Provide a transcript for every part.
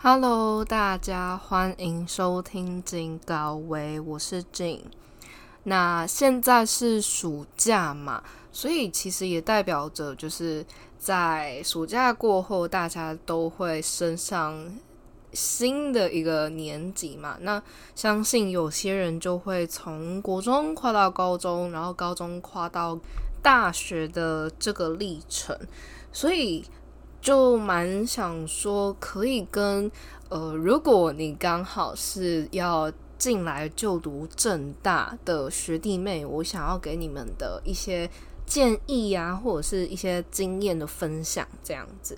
Hello，大家欢迎收听金高威，我是静。那现在是暑假嘛，所以其实也代表着就是在暑假过后，大家都会升上新的一个年级嘛。那相信有些人就会从国中跨到高中，然后高中跨到大学的这个历程，所以。就蛮想说，可以跟呃，如果你刚好是要进来就读正大的学弟妹，我想要给你们的一些建议呀，或者是一些经验的分享，这样子。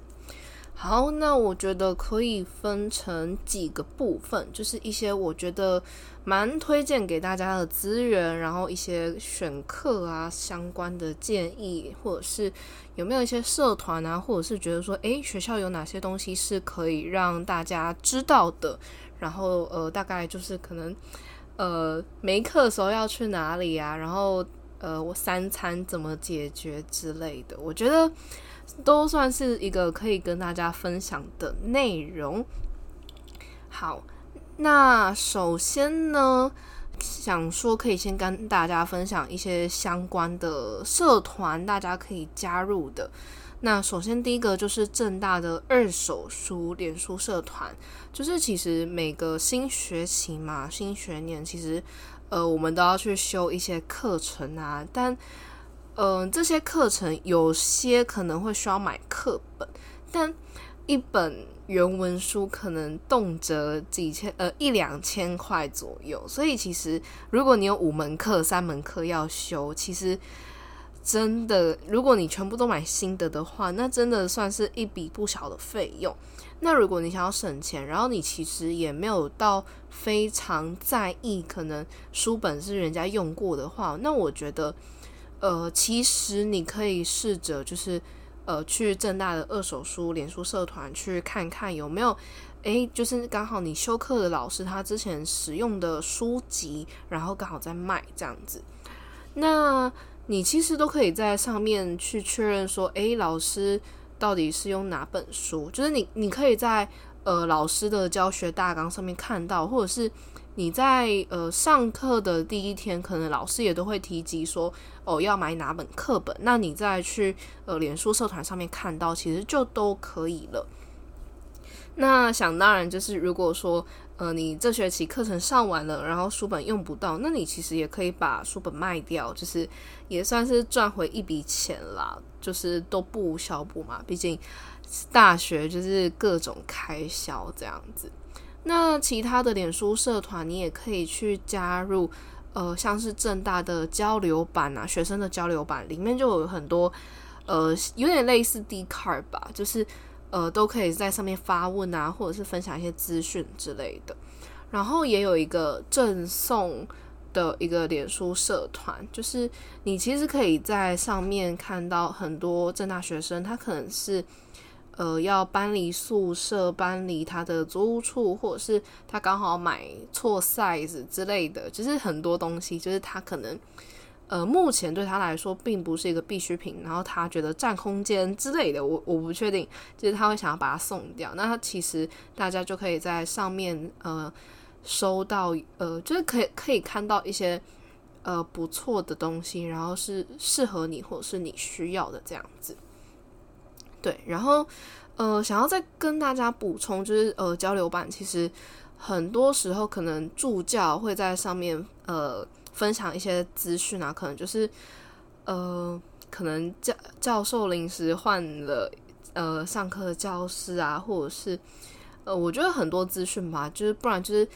好，那我觉得可以分成几个部分，就是一些我觉得蛮推荐给大家的资源，然后一些选课啊相关的建议，或者是有没有一些社团啊，或者是觉得说，诶，学校有哪些东西是可以让大家知道的，然后呃，大概就是可能呃没课的时候要去哪里啊，然后呃我三餐怎么解决之类的，我觉得。都算是一个可以跟大家分享的内容。好，那首先呢，想说可以先跟大家分享一些相关的社团，大家可以加入的。那首先第一个就是正大的二手书脸书社团，就是其实每个新学期嘛，新学年其实呃我们都要去修一些课程啊，但嗯，这些课程有些可能会需要买课本，但一本原文书可能动辄几千呃一两千块左右，所以其实如果你有五门课、三门课要修，其实真的如果你全部都买新的的话，那真的算是一笔不小的费用。那如果你想要省钱，然后你其实也没有到非常在意，可能书本是人家用过的话，那我觉得。呃，其实你可以试着就是，呃，去正大的二手书脸书社团去看看有没有，诶，就是刚好你修课的老师他之前使用的书籍，然后刚好在卖这样子。那你其实都可以在上面去确认说，诶，老师到底是用哪本书？就是你，你可以在呃老师的教学大纲上面看到，或者是。你在呃上课的第一天，可能老师也都会提及说哦要买哪本课本，那你再去呃脸书社团上面看到，其实就都可以了。那想当然就是，如果说呃你这学期课程上完了，然后书本用不到，那你其实也可以把书本卖掉，就是也算是赚回一笔钱啦，就是都不无小补嘛。毕竟大学就是各种开销这样子。那其他的脸书社团，你也可以去加入，呃，像是正大的交流版啊，学生的交流版里面就有很多，呃，有点类似 D card 吧，就是呃，都可以在上面发问啊，或者是分享一些资讯之类的。然后也有一个赠送的一个脸书社团，就是你其实可以在上面看到很多正大学生，他可能是。呃，要搬离宿舍，搬离他的租屋处，或者是他刚好买错 size 之类的，就是很多东西，就是他可能呃，目前对他来说并不是一个必需品，然后他觉得占空间之类的，我我不确定，就是他会想要把它送掉。那他其实大家就可以在上面呃收到呃，就是可以可以看到一些呃不错的东西，然后是适合你或者是你需要的这样子。对，然后，呃，想要再跟大家补充，就是呃，交流版其实很多时候可能助教会在上面呃分享一些资讯啊，可能就是呃，可能教教授临时换了呃上课的教师啊，或者是呃，我觉得很多资讯吧，就是不然就是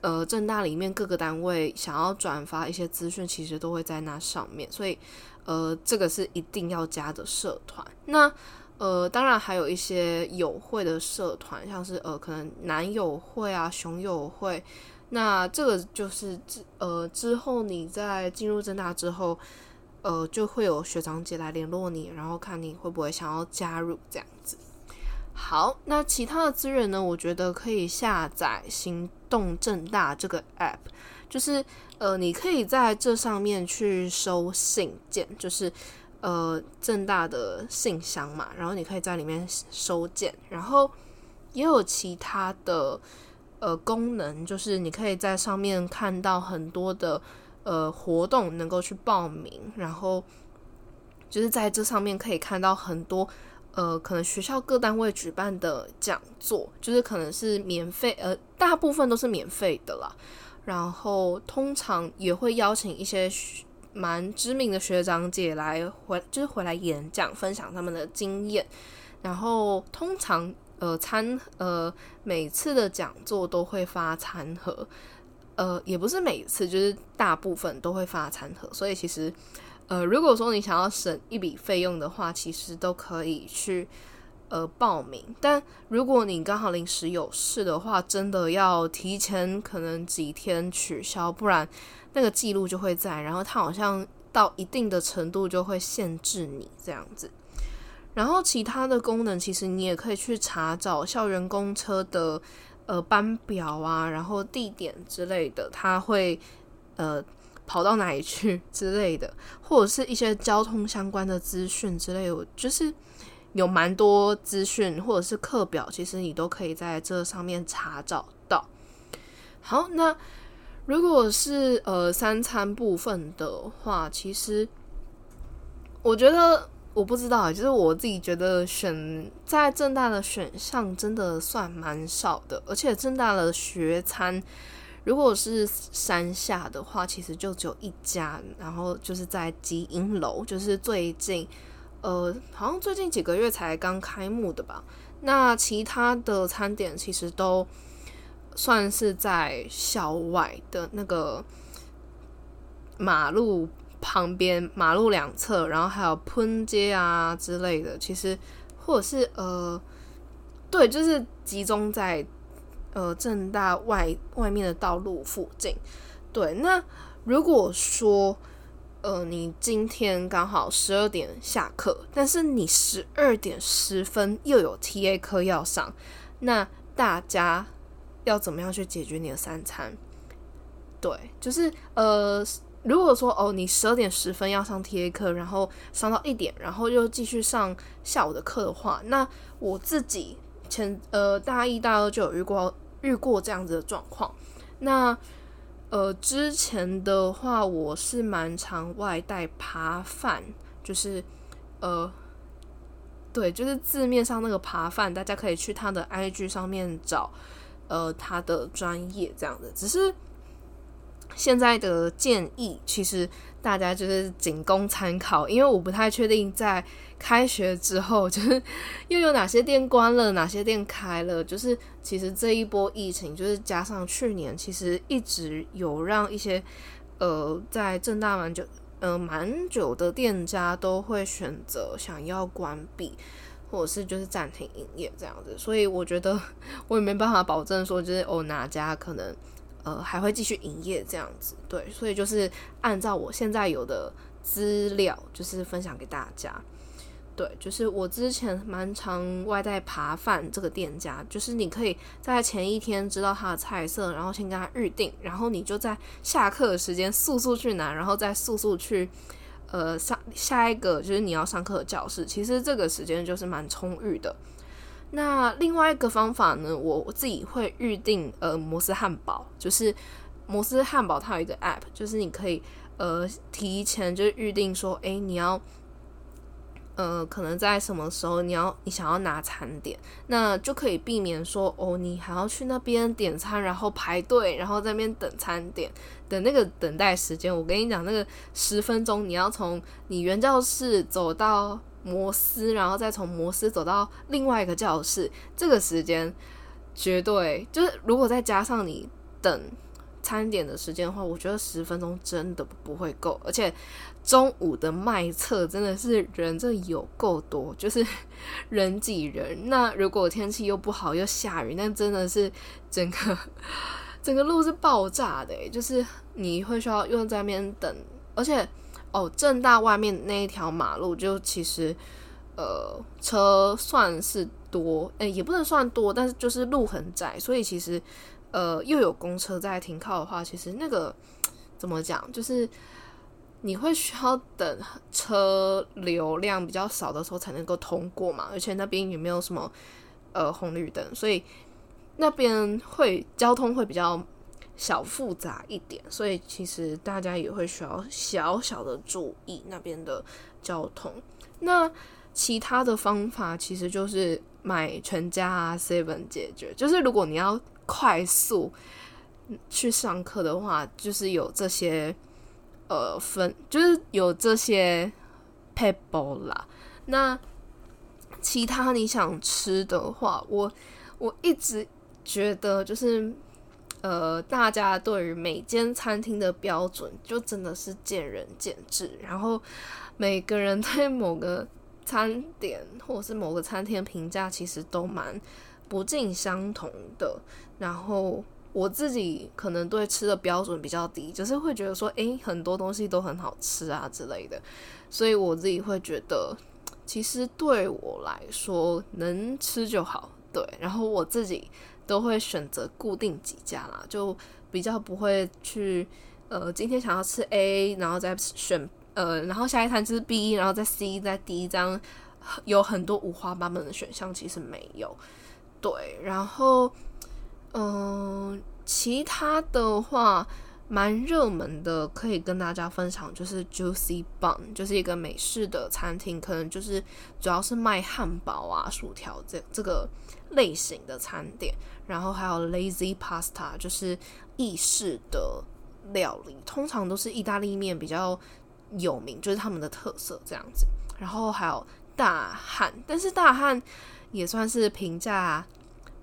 呃，正大里面各个单位想要转发一些资讯，其实都会在那上面，所以呃，这个是一定要加的社团。那呃，当然还有一些友会的社团，像是呃，可能男友会啊、熊友会，那这个就是之呃之后你在进入正大之后，呃，就会有学长姐来联络你，然后看你会不会想要加入这样子。好，那其他的资源呢？我觉得可以下载行动正大这个 app，就是呃，你可以在这上面去收信件，就是。呃，正大的信箱嘛，然后你可以在里面收件，然后也有其他的呃功能，就是你可以在上面看到很多的呃活动，能够去报名，然后就是在这上面可以看到很多呃可能学校各单位举办的讲座，就是可能是免费，呃，大部分都是免费的啦。然后通常也会邀请一些蛮知名的学长姐来回，就是回来演讲，分享他们的经验。然后通常呃餐呃每次的讲座都会发餐盒，呃也不是每次，就是大部分都会发餐盒。所以其实呃如果说你想要省一笔费用的话，其实都可以去。呃，报名。但如果你刚好临时有事的话，真的要提前可能几天取消，不然那个记录就会在。然后它好像到一定的程度就会限制你这样子。然后其他的功能，其实你也可以去查找校园公车的呃班表啊，然后地点之类的，它会呃跑到哪里去 之类的，或者是一些交通相关的资讯之类的，就是。有蛮多资讯或者是课表，其实你都可以在这上面查找到。好，那如果是呃三餐部分的话，其实我觉得我不知道，就是我自己觉得选在正大的选项真的算蛮少的，而且正大的学餐如果是山下的话，其实就只有一家，然后就是在基因楼，就是最近。呃，好像最近几个月才刚开幕的吧？那其他的餐点其实都算是在校外的那个马路旁边、马路两侧，然后还有喷街啊之类的。其实或者是呃，对，就是集中在呃正大外外面的道路附近。对，那如果说。呃，你今天刚好十二点下课，但是你十二点十分又有 T A 课要上，那大家要怎么样去解决你的三餐？对，就是呃，如果说哦，你十二点十分要上 T A 课，然后上到一点，然后又继续上下午的课的话，那我自己前呃大一、大二就有遇过遇过这样子的状况，那。呃，之前的话，我是蛮常外带扒饭，就是呃，对，就是字面上那个扒饭，大家可以去他的 IG 上面找，呃，他的专业这样的，只是。现在的建议其实大家就是仅供参考，因为我不太确定在开学之后，就是又有哪些店关了，哪些店开了。就是其实这一波疫情，就是加上去年，其实一直有让一些呃在正大蛮久呃蛮久的店家都会选择想要关闭，或者是就是暂停营业这样子。所以我觉得 我也没办法保证说，就是哦哪家可能。呃，还会继续营业这样子，对，所以就是按照我现在有的资料，就是分享给大家。对，就是我之前蛮常外带扒饭这个店家，就是你可以在前一天知道他的菜色，然后先跟他预定，然后你就在下课的时间速速去拿，然后再速速去呃上下一个就是你要上课的教室。其实这个时间就是蛮充裕的。那另外一个方法呢，我自己会预定呃摩斯汉堡，就是摩斯汉堡它有一个 app，就是你可以呃提前就预定说，哎，你要呃可能在什么时候你要你想要拿餐点，那就可以避免说哦你还要去那边点餐，然后排队，然后在那边等餐点等那个等待时间。我跟你讲，那个十分钟你要从你原教室走到。摩斯，然后再从摩斯走到另外一个教室，这个时间绝对就是，如果再加上你等餐点的时间的话，我觉得十分钟真的不会够。而且中午的卖测真的是人这有够多，就是 人挤人。那如果天气又不好又下雨，那真的是整个 整个路是爆炸的，就是你会需要又在那边等，而且。哦，正大外面那一条马路就其实，呃，车算是多，诶，也不能算多，但是就是路很窄，所以其实，呃，又有公车在停靠的话，其实那个怎么讲，就是你会需要等车流量比较少的时候才能够通过嘛，而且那边也没有什么呃红绿灯，所以那边会交通会比较小复杂一点，所以其实大家也会需要小小的注意那边的交通。那其他的方法其实就是买全家 seven 解决，就是如果你要快速去上课的话，就是有这些呃分，就是有这些 paper 啦。那其他你想吃的话，我我一直觉得就是呃，大家对于每间餐厅的标准就真的是见仁见智，然后每个人对某个。餐点或者是某个餐厅评价其实都蛮不尽相同的，然后我自己可能对吃的标准比较低，就是会觉得说，诶，很多东西都很好吃啊之类的，所以我自己会觉得，其实对我来说能吃就好，对，然后我自己都会选择固定几家啦，就比较不会去，呃，今天想要吃 A，然后再选。呃，然后下一餐就是 B，然后再 C，再 D，这样有很多五花八门的选项，其实没有。对，然后嗯，其他的话蛮热门的，可以跟大家分享，就是 Juicy Bun，就是一个美式的餐厅，可能就是主要是卖汉堡啊、薯条这这个类型的餐点。然后还有 Lazy Pasta，就是意式的料理，通常都是意大利面比较。有名就是他们的特色这样子，然后还有大汉，但是大汉也算是评价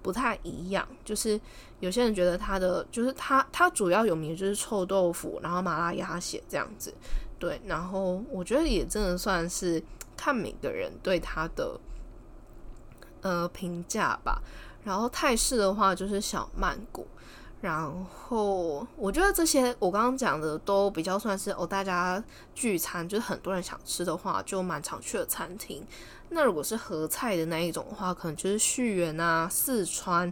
不太一样，就是有些人觉得他的就是他他主要有名就是臭豆腐，然后麻辣鸭血这样子，对，然后我觉得也真的算是看每个人对他的呃评价吧，然后泰式的话就是小曼谷。然后我觉得这些我刚刚讲的都比较算是哦，大家聚餐就是很多人想吃的话，就蛮常去的餐厅。那如果是合菜的那一种的话，可能就是旭源啊、四川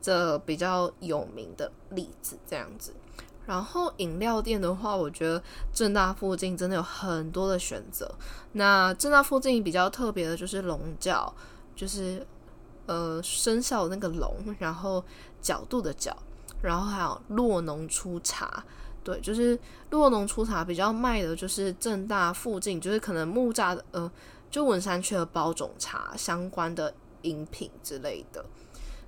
这比较有名的例子这样子。然后饮料店的话，我觉得正大附近真的有很多的选择。那正大附近比较特别的就是龙角，就是呃生肖那个龙，然后角度的角。然后还有洛农出茶，对，就是洛农出茶比较卖的就是正大附近，就是可能木栅的呃，就文山区的包种茶相关的饮品之类的，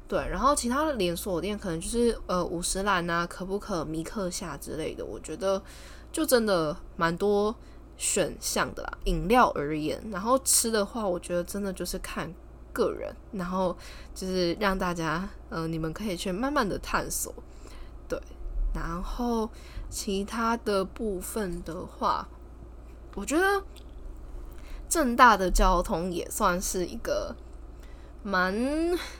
对。然后其他的连锁店可能就是呃五十兰啊、可不可、米克夏之类的，我觉得就真的蛮多选项的啦。饮料而言，然后吃的话，我觉得真的就是看。个人，然后就是让大家，嗯，你们可以去慢慢的探索，对。然后其他的部分的话，我觉得正大的交通也算是一个蛮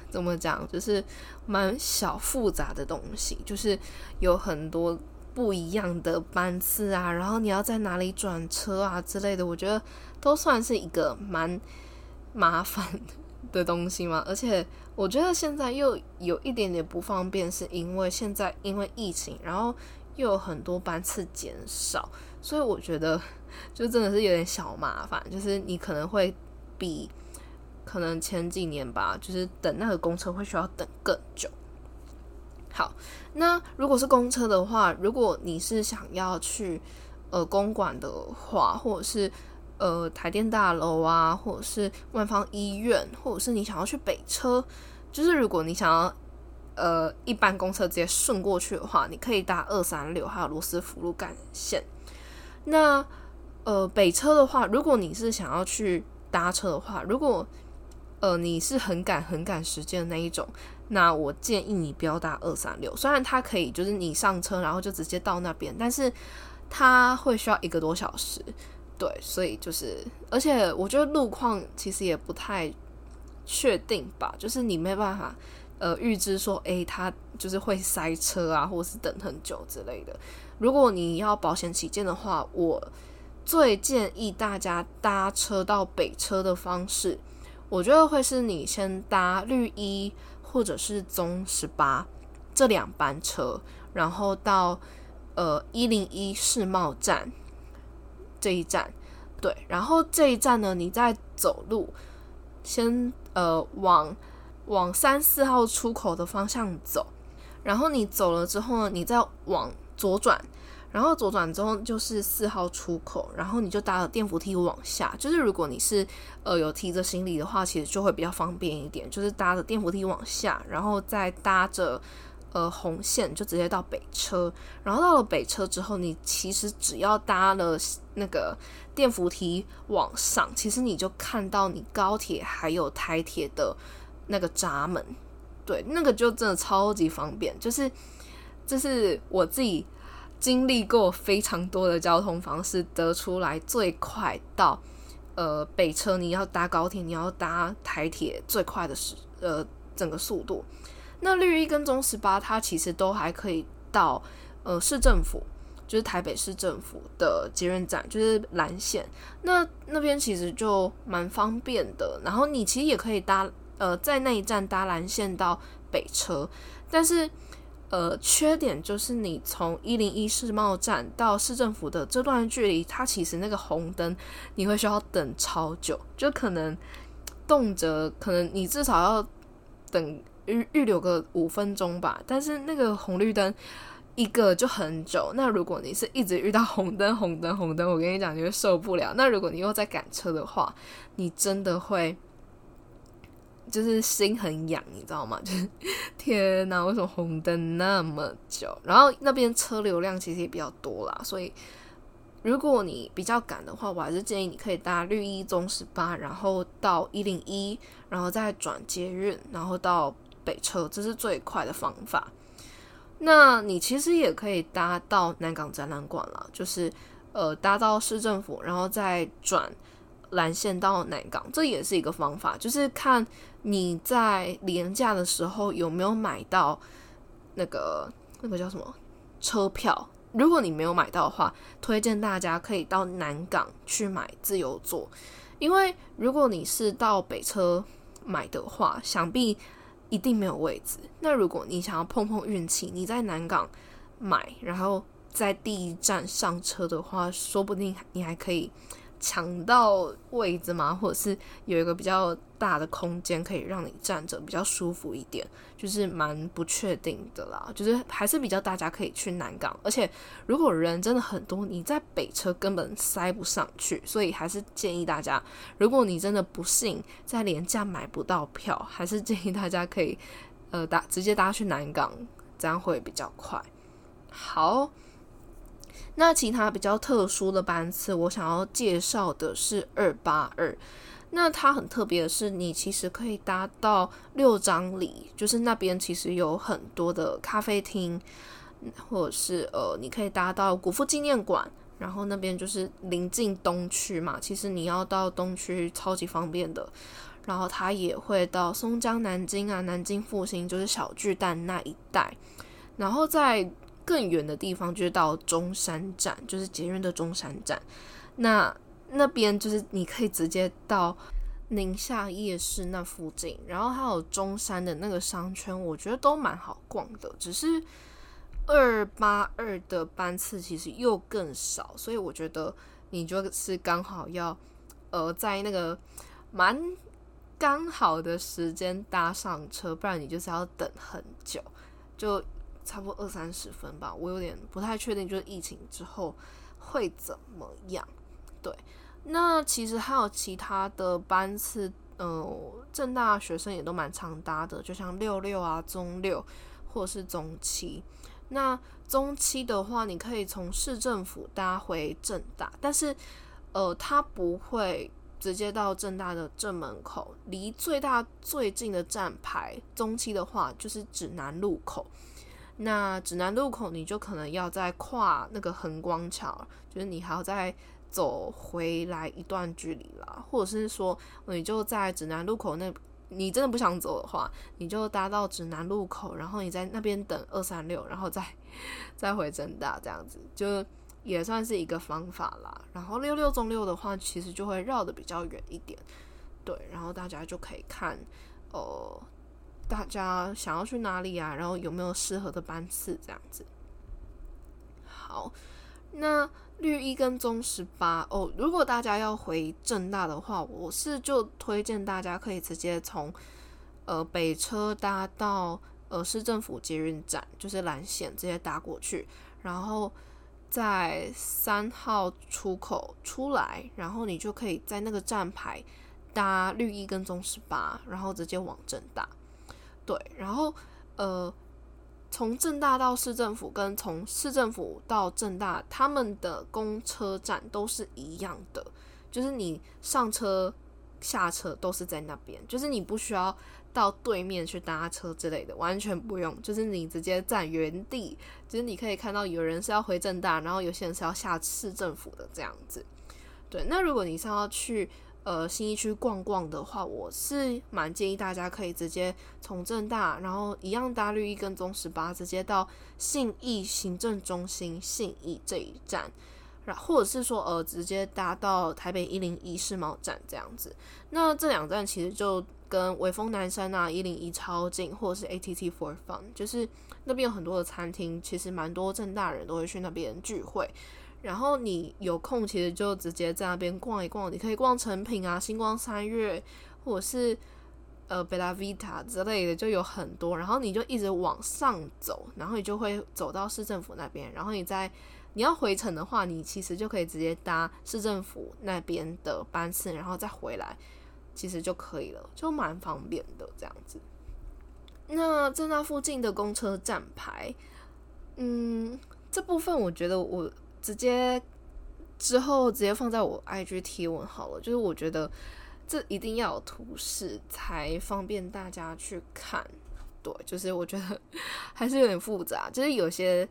怎么讲，就是蛮小复杂的东西，就是有很多不一样的班次啊，然后你要在哪里转车啊之类的，我觉得都算是一个蛮麻烦的。的东西吗？而且我觉得现在又有一点点不方便，是因为现在因为疫情，然后又有很多班次减少，所以我觉得就真的是有点小麻烦。就是你可能会比可能前几年吧，就是等那个公车会需要等更久。好，那如果是公车的话，如果你是想要去呃公馆的话，或者是。呃，台电大楼啊，或者是万方医院，或者是你想要去北车，就是如果你想要呃一般公车直接顺过去的话，你可以搭二三六还有罗斯福路干线。那呃北车的话，如果你是想要去搭车的话，如果呃你是很赶很赶时间的那一种，那我建议你不要搭二三六。虽然它可以就是你上车然后就直接到那边，但是它会需要一个多小时。对，所以就是，而且我觉得路况其实也不太确定吧，就是你没办法呃预知说，诶，它就是会塞车啊，或是等很久之类的。如果你要保险起见的话，我最建议大家搭车到北车的方式，我觉得会是你先搭绿一或者是中十八这两班车，然后到呃一零一世贸站。这一站，对，然后这一站呢，你再走路，先呃往往三四号出口的方向走，然后你走了之后呢，你再往左转。然后左转之后就是四号出口，然后你就搭了电扶梯往下。就是如果你是呃有提着行李的话，其实就会比较方便一点。就是搭着电扶梯往下，然后再搭着呃红线就直接到北车。然后到了北车之后，你其实只要搭了那个电扶梯往上，其实你就看到你高铁还有台铁的那个闸门。对，那个就真的超级方便。就是这是我自己。经历过非常多的交通方式，得出来最快到呃北车，你要搭高铁，你要搭台铁最快的时呃整个速度。那绿一跟中十八，它其实都还可以到呃市政府，就是台北市政府的捷运站，就是蓝线。那那边其实就蛮方便的。然后你其实也可以搭呃在那一站搭蓝线到北车，但是。呃，缺点就是你从一零一世贸站到市政府的这段距离，它其实那个红灯你会需要等超久，就可能动辄可能你至少要等预预留个五分钟吧。但是那个红绿灯一个就很久，那如果你是一直遇到红灯、红灯、红灯，我跟你讲你会受不了。那如果你又在赶车的话，你真的会。就是心很痒，你知道吗？就是天哪，为什么红灯那么久？然后那边车流量其实也比较多啦，所以如果你比较赶的话，我还是建议你可以搭绿一中十八，然后到一零一，然后再转捷运，然后到北车，这是最快的方法。那你其实也可以搭到南港展览馆了，就是呃搭到市政府，然后再转。蓝线到南港，这也是一个方法，就是看你在廉价的时候有没有买到那个那个叫什么车票。如果你没有买到的话，推荐大家可以到南港去买自由座，因为如果你是到北车买的话，想必一定没有位置。那如果你想要碰碰运气，你在南港买，然后在第一站上车的话，说不定你还可以。抢到位置吗？或者是有一个比较大的空间可以让你站着比较舒服一点，就是蛮不确定的啦。就是还是比较大家可以去南港，而且如果人真的很多，你在北车根本塞不上去，所以还是建议大家，如果你真的不幸在廉价买不到票，还是建议大家可以呃搭直接搭去南港，这样会比较快。好。那其他比较特殊的班次，我想要介绍的是二八二。那它很特别的是，你其实可以搭到六张里，就是那边其实有很多的咖啡厅，或者是呃，你可以搭到古富纪念馆，然后那边就是临近东区嘛，其实你要到东区超级方便的。然后它也会到松江、南京啊，南京复兴就是小巨蛋那一带，然后在。更远的地方就是到中山站，就是捷运的中山站。那那边就是你可以直接到宁夏夜市那附近，然后还有中山的那个商圈，我觉得都蛮好逛的。只是二八二的班次其实又更少，所以我觉得你就是刚好要呃在那个蛮刚好的时间搭上车，不然你就是要等很久就。差不多二三十分吧，我有点不太确定，就是疫情之后会怎么样？对，那其实还有其他的班次，呃，正大学生也都蛮常搭的，就像六六啊、中六或者是中七。那中期的话，你可以从市政府搭回正大，但是呃，它不会直接到正大的正门口，离最大最近的站牌中期的话，就是指南路口。那指南路口，你就可能要再跨那个横光桥，就是你还要再走回来一段距离啦，或者是说，你就在指南路口那，你真的不想走的话，你就搭到指南路口，然后你在那边等二三六，然后再再回正大这样子，就也算是一个方法啦。然后六六中六的话，其实就会绕的比较远一点，对，然后大家就可以看，哦。大家想要去哪里啊？然后有没有适合的班次这样子？好，那绿一跟中十八哦，如果大家要回正大的话，我是就推荐大家可以直接从呃北车搭到呃市政府捷运站，就是蓝线直接搭过去，然后在三号出口出来，然后你就可以在那个站牌搭绿一跟中十八，然后直接往正大。对，然后呃。从正大到市政府，跟从市政府到正大，他们的公车站都是一样的，就是你上车、下车都是在那边，就是你不需要到对面去搭车之类的，完全不用，就是你直接站原地，就是你可以看到有人是要回正大，然后有些人是要下市政府的这样子。对，那如果你是要去。呃，新一区逛逛的话，我是蛮建议大家可以直接从正大，然后一样搭绿一跟中十八，直接到信义行政中心信义这一站，然或者是说呃，直接搭到台北一零一世贸站这样子。那这两站其实就跟威风南山啊一零一超近，或者是 ATT for Fun，就是那边有很多的餐厅，其实蛮多正大人都会去那边聚会。然后你有空，其实就直接在那边逛一逛。你可以逛成品啊、星光三月，或者是呃贝拉维塔之类的，就有很多。然后你就一直往上走，然后你就会走到市政府那边。然后你在你要回程的话，你其实就可以直接搭市政府那边的班次，然后再回来，其实就可以了，就蛮方便的这样子。那在那附近的公车站牌，嗯，这部分我觉得我。直接之后直接放在我 IG 贴文好了，就是我觉得这一定要有图示才方便大家去看。对，就是我觉得还是有点复杂，就是有些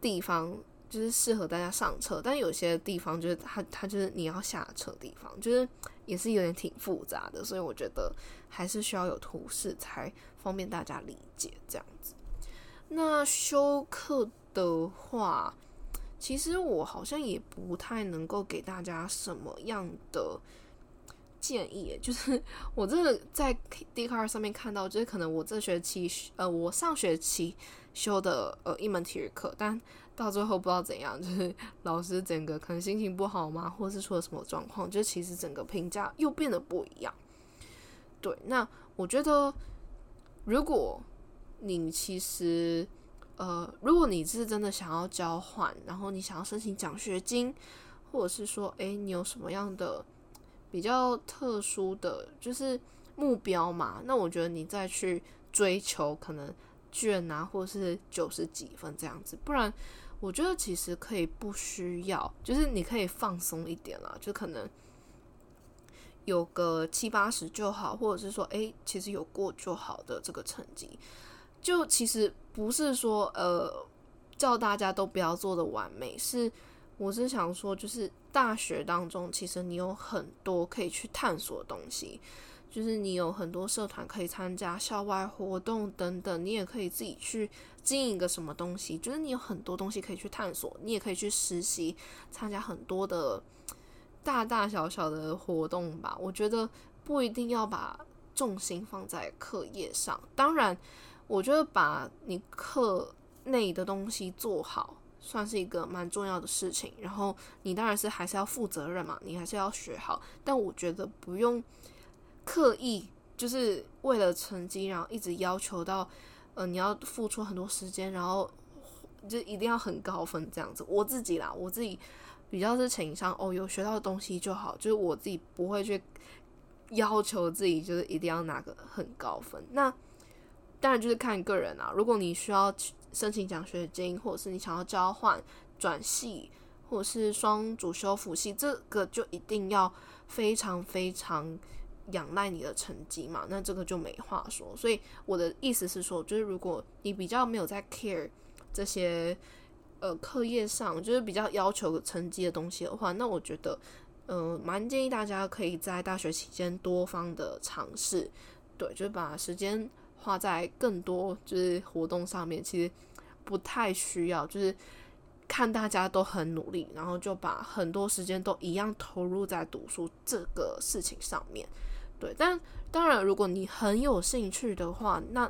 地方就是适合大家上车，但有些地方就是它它就是你要下车地方，就是也是有点挺复杂的，所以我觉得还是需要有图示才方便大家理解这样子。那休课的话。其实我好像也不太能够给大家什么样的建议，就是 我真的在 d c a r 上面看到，就是可能我这学期呃，我上学期修的呃一门体育课，但到最后不知道怎样，就是 老师整个可能心情不好嘛，或是出了什么状况，就其实整个评价又变得不一样。对，那我觉得如果你其实。呃，如果你是真的想要交换，然后你想要申请奖学金，或者是说，诶，你有什么样的比较特殊的，就是目标嘛？那我觉得你再去追求可能卷啊，或者是九十几分这样子，不然我觉得其实可以不需要，就是你可以放松一点啦，就可能有个七八十就好，或者是说，诶，其实有过就好的这个成绩。就其实不是说呃叫大家都不要做的完美，是我是想说，就是大学当中其实你有很多可以去探索的东西，就是你有很多社团可以参加，校外活动等等，你也可以自己去经营一个什么东西，就是你有很多东西可以去探索，你也可以去实习，参加很多的大大小小的活动吧。我觉得不一定要把重心放在课业上，当然。我觉得把你课内的东西做好，算是一个蛮重要的事情。然后你当然是还是要负责任嘛，你还是要学好。但我觉得不用刻意就是为了成绩，然后一直要求到呃你要付出很多时间，然后就一定要很高分这样子。我自己啦，我自己比较是倾向哦，有学到的东西就好，就是我自己不会去要求自己就是一定要拿个很高分。那当然就是看个人啊。如果你需要申请奖学金，或者是你想要交换转系，或者是双主修辅系，这个就一定要非常非常仰赖你的成绩嘛。那这个就没话说。所以我的意思是说，就是如果你比较没有在 care 这些呃课业上，就是比较要求成绩的东西的话，那我觉得呃蛮建议大家可以在大学期间多方的尝试，对，就是把时间。花在更多就是活动上面，其实不太需要，就是看大家都很努力，然后就把很多时间都一样投入在读书这个事情上面。对，但当然，如果你很有兴趣的话，那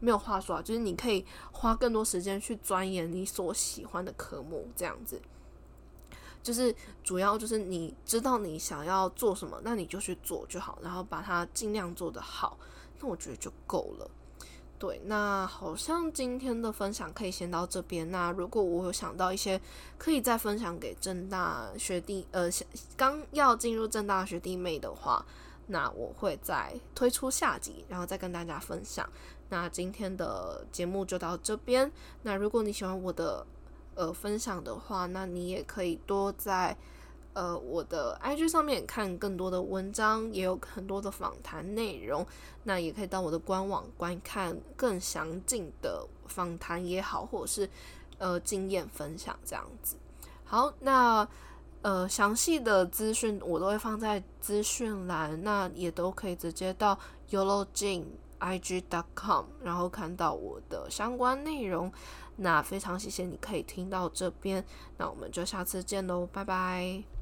没有话说啊，就是你可以花更多时间去钻研你所喜欢的科目，这样子。就是主要就是你知道你想要做什么，那你就去做就好，然后把它尽量做得好。那我觉得就够了。对，那好像今天的分享可以先到这边。那如果我有想到一些可以再分享给正大学弟，呃，刚要进入正大学弟妹的话，那我会再推出下集，然后再跟大家分享。那今天的节目就到这边。那如果你喜欢我的呃分享的话，那你也可以多在。呃，我的 IG 上面看更多的文章，也有很多的访谈内容。那也可以到我的官网观看更详尽的访谈也好，或者是呃经验分享这样子。好，那呃详细的资讯我都会放在资讯栏，那也都可以直接到 YOLOJINIG.com，然后看到我的相关内容。那非常谢谢你可以听到这边，那我们就下次见喽，拜拜。